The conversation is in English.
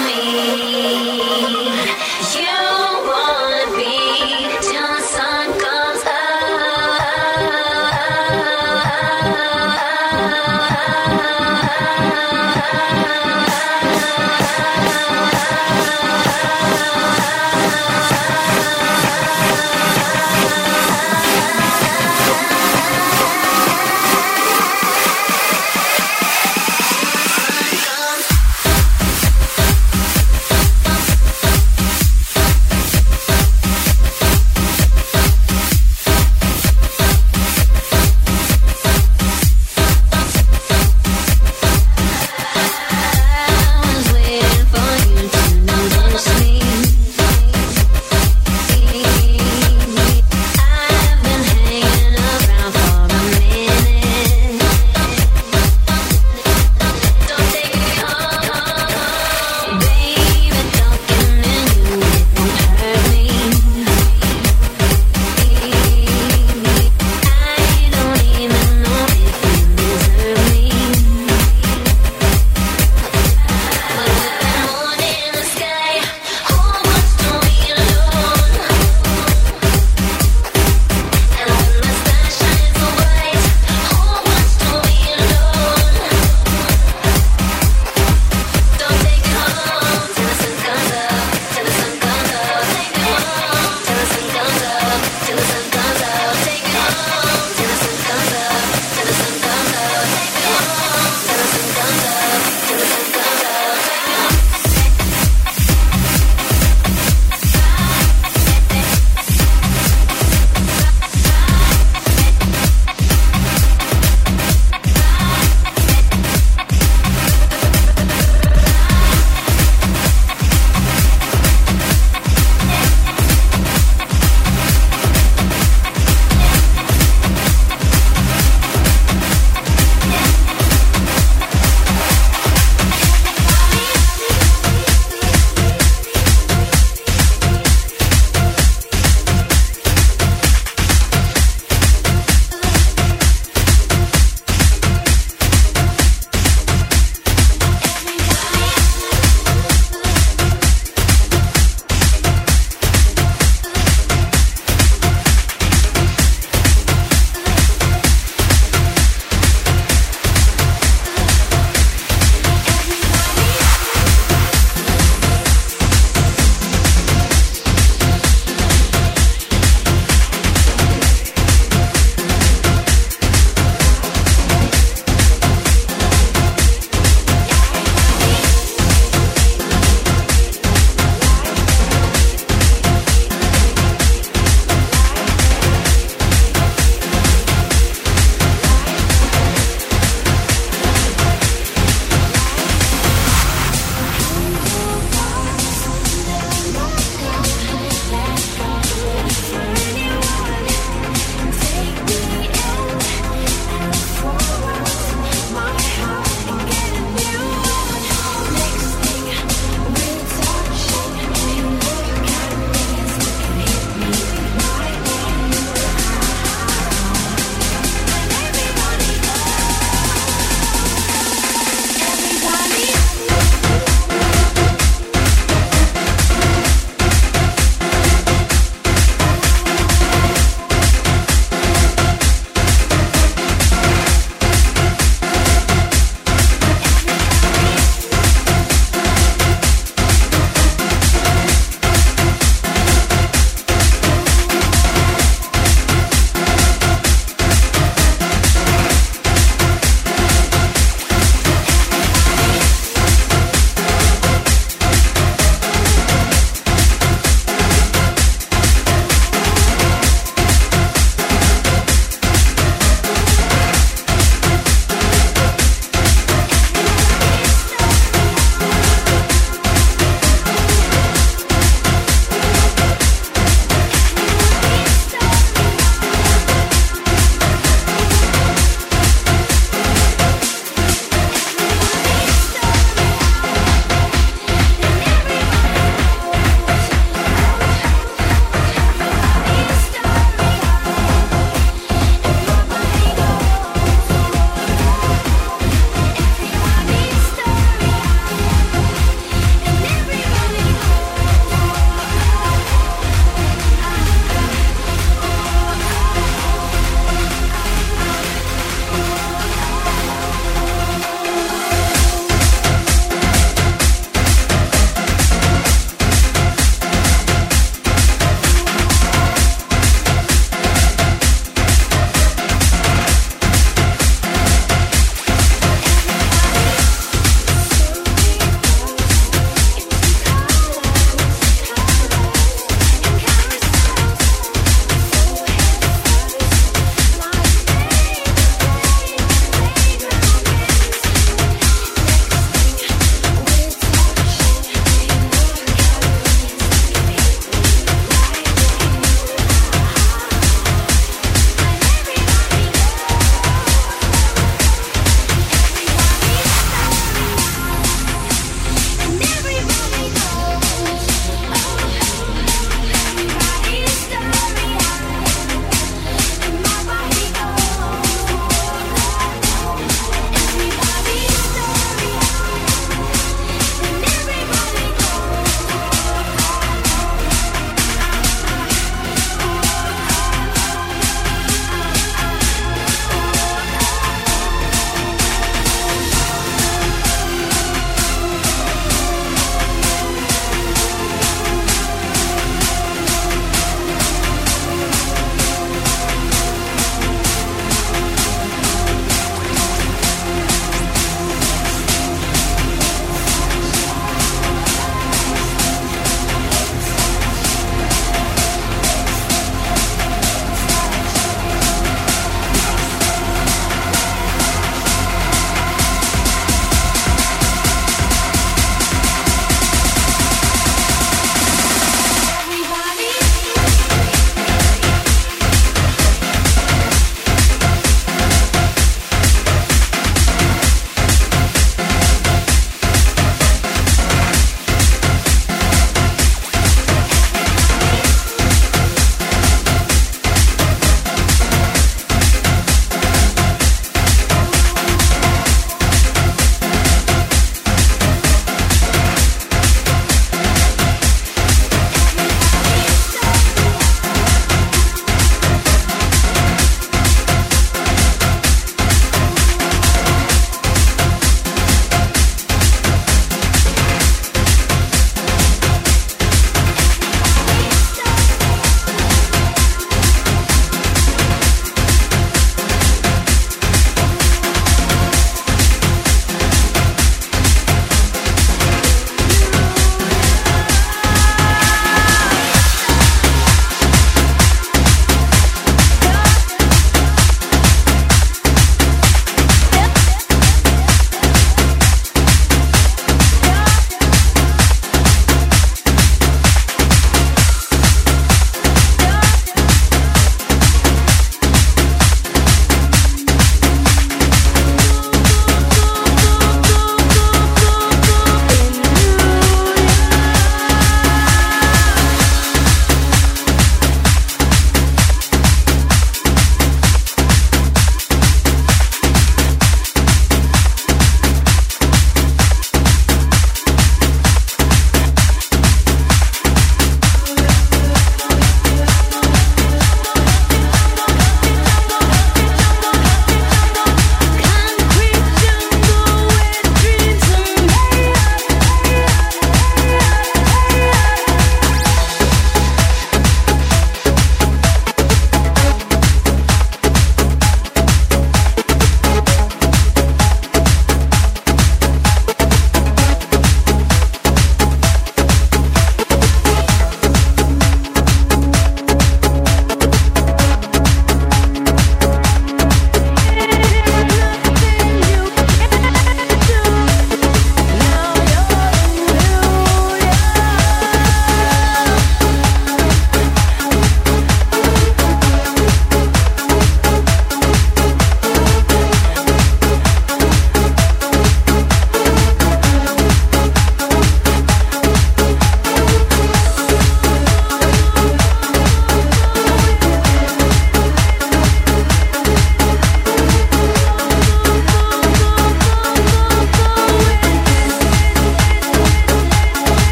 me.